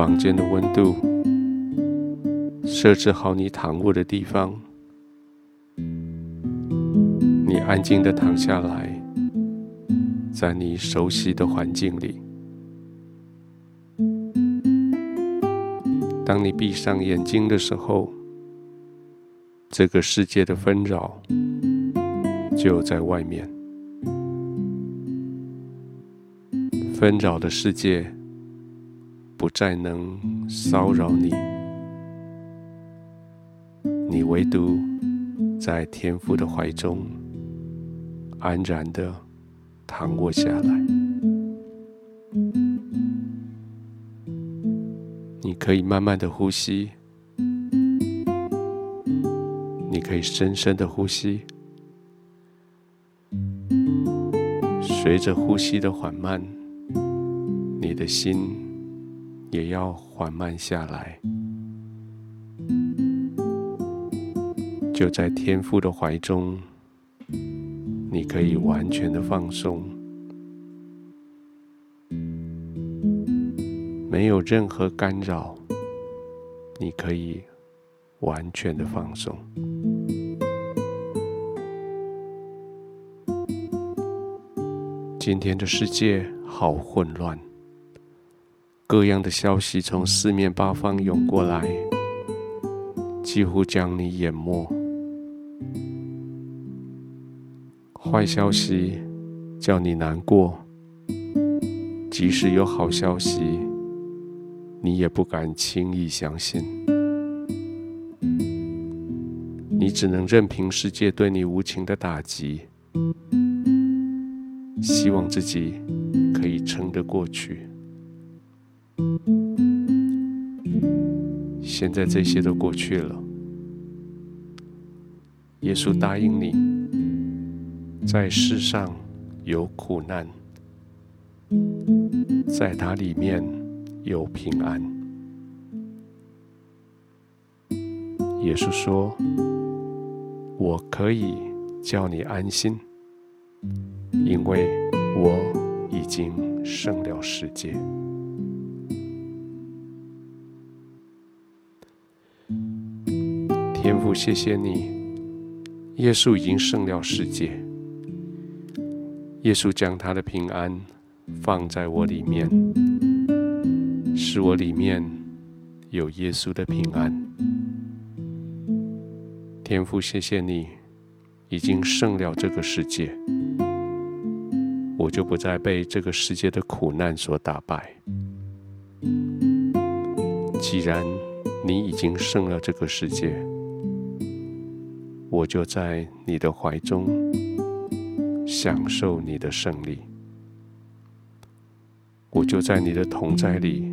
房间的温度，设置好你躺卧的地方。你安静的躺下来，在你熟悉的环境里。当你闭上眼睛的时候，这个世界的纷扰就在外面。纷扰的世界不再能骚扰你，你唯独在天父的怀中安然地躺卧下来。你可以慢慢的呼吸，你可以深深的呼吸，随着呼吸的缓慢。你的心也要缓慢下来，就在天父的怀中，你可以完全的放松，没有任何干扰，你可以完全的放松。今天的世界好混乱。各样的消息从四面八方涌过来，几乎将你淹没。坏消息叫你难过，即使有好消息，你也不敢轻易相信。你只能任凭世界对你无情的打击，希望自己可以撑得过去。现在这些都过去了。耶稣答应你，在世上有苦难，在他里面有平安。耶稣说：“我可以叫你安心，因为我已经胜了世界。”父，谢谢你，耶稣已经胜了世界。耶稣将他的平安放在我里面，使我里面有耶稣的平安。天父，谢谢你已经胜了这个世界，我就不再被这个世界的苦难所打败。既然你已经胜了这个世界，我就在你的怀中享受你的胜利，我就在你的同在里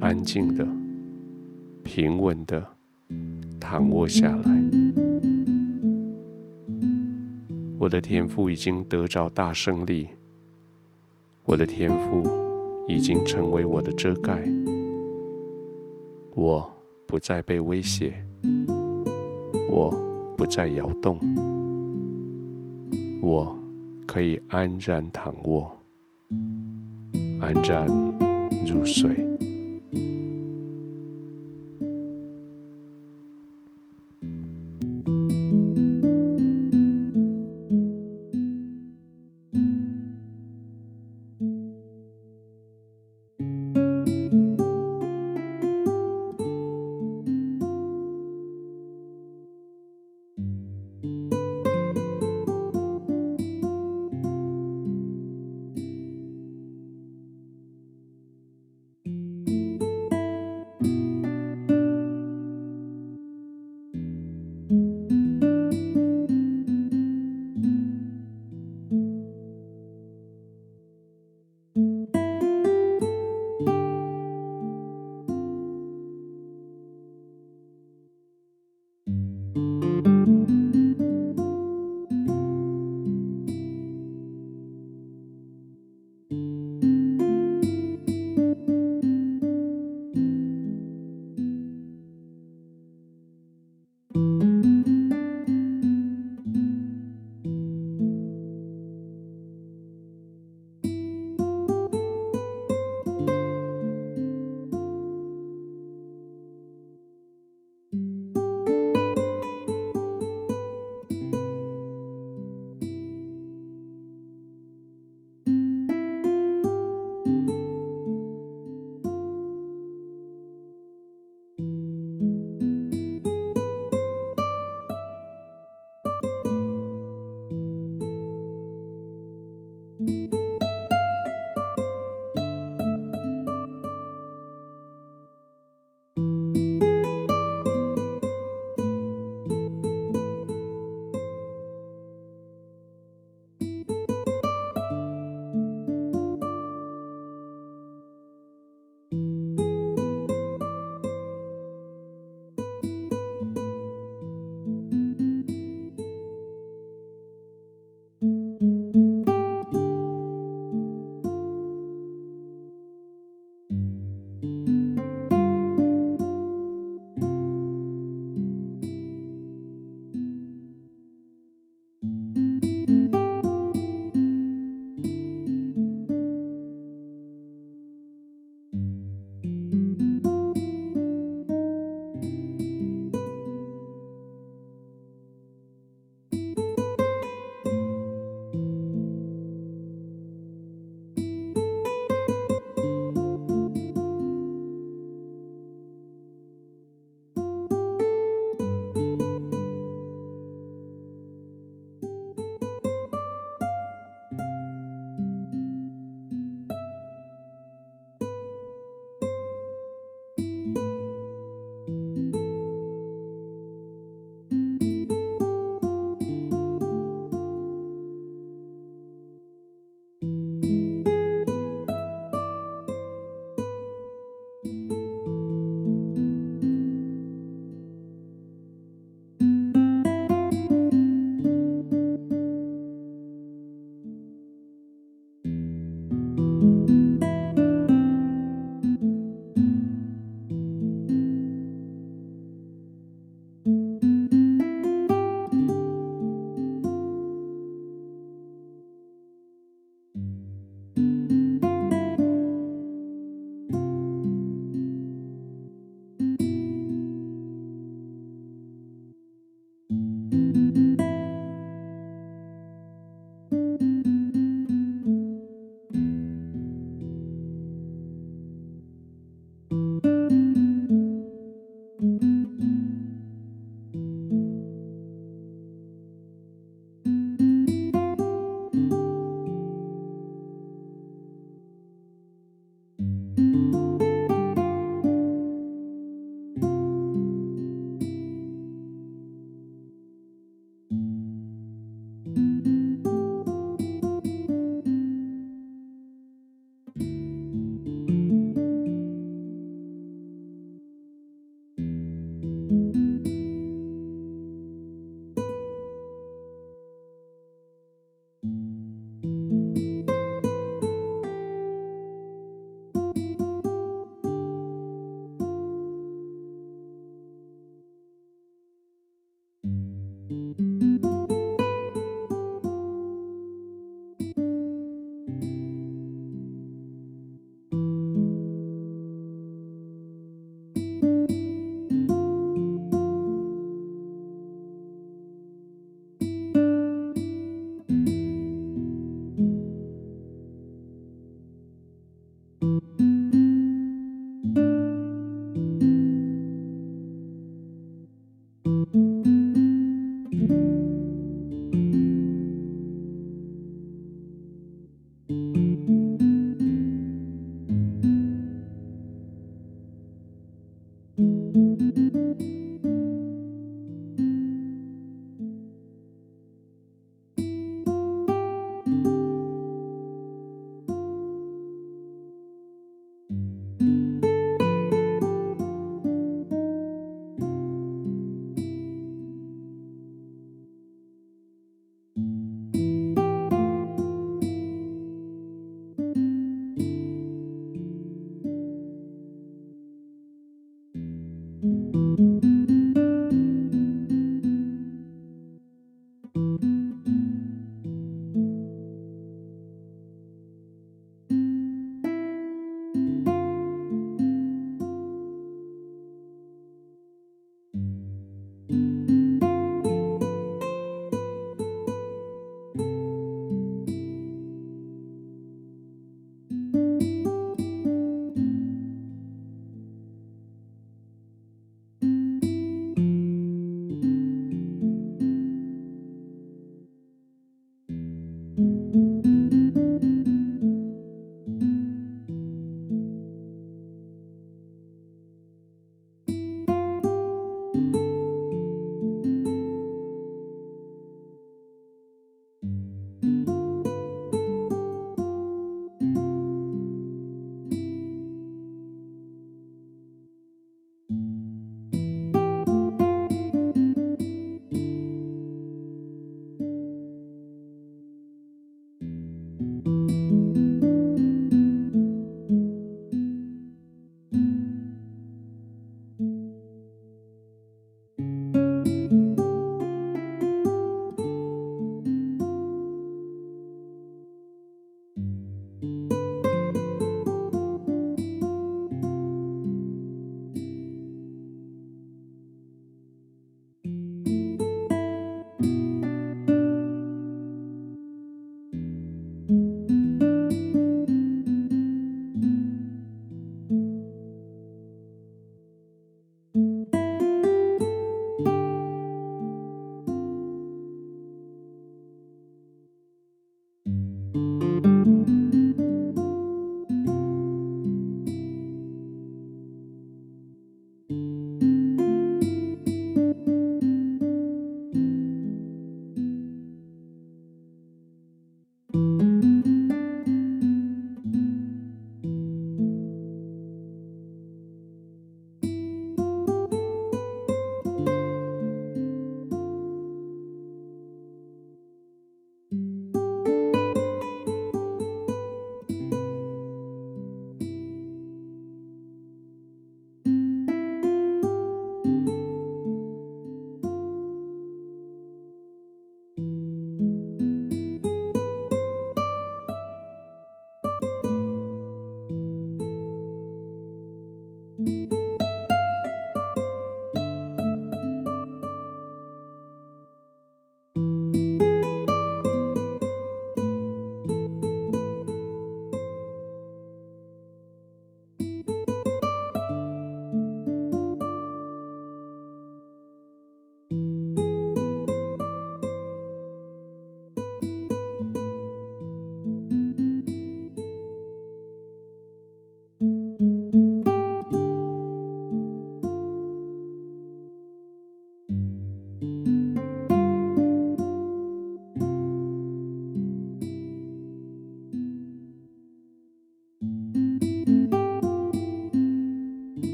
安静的、平稳的躺卧下来。我的天赋已经得着大胜利，我的天赋已经成为我的遮盖，我不再被威胁，我。在摇动，我可以安然躺卧，安然入睡。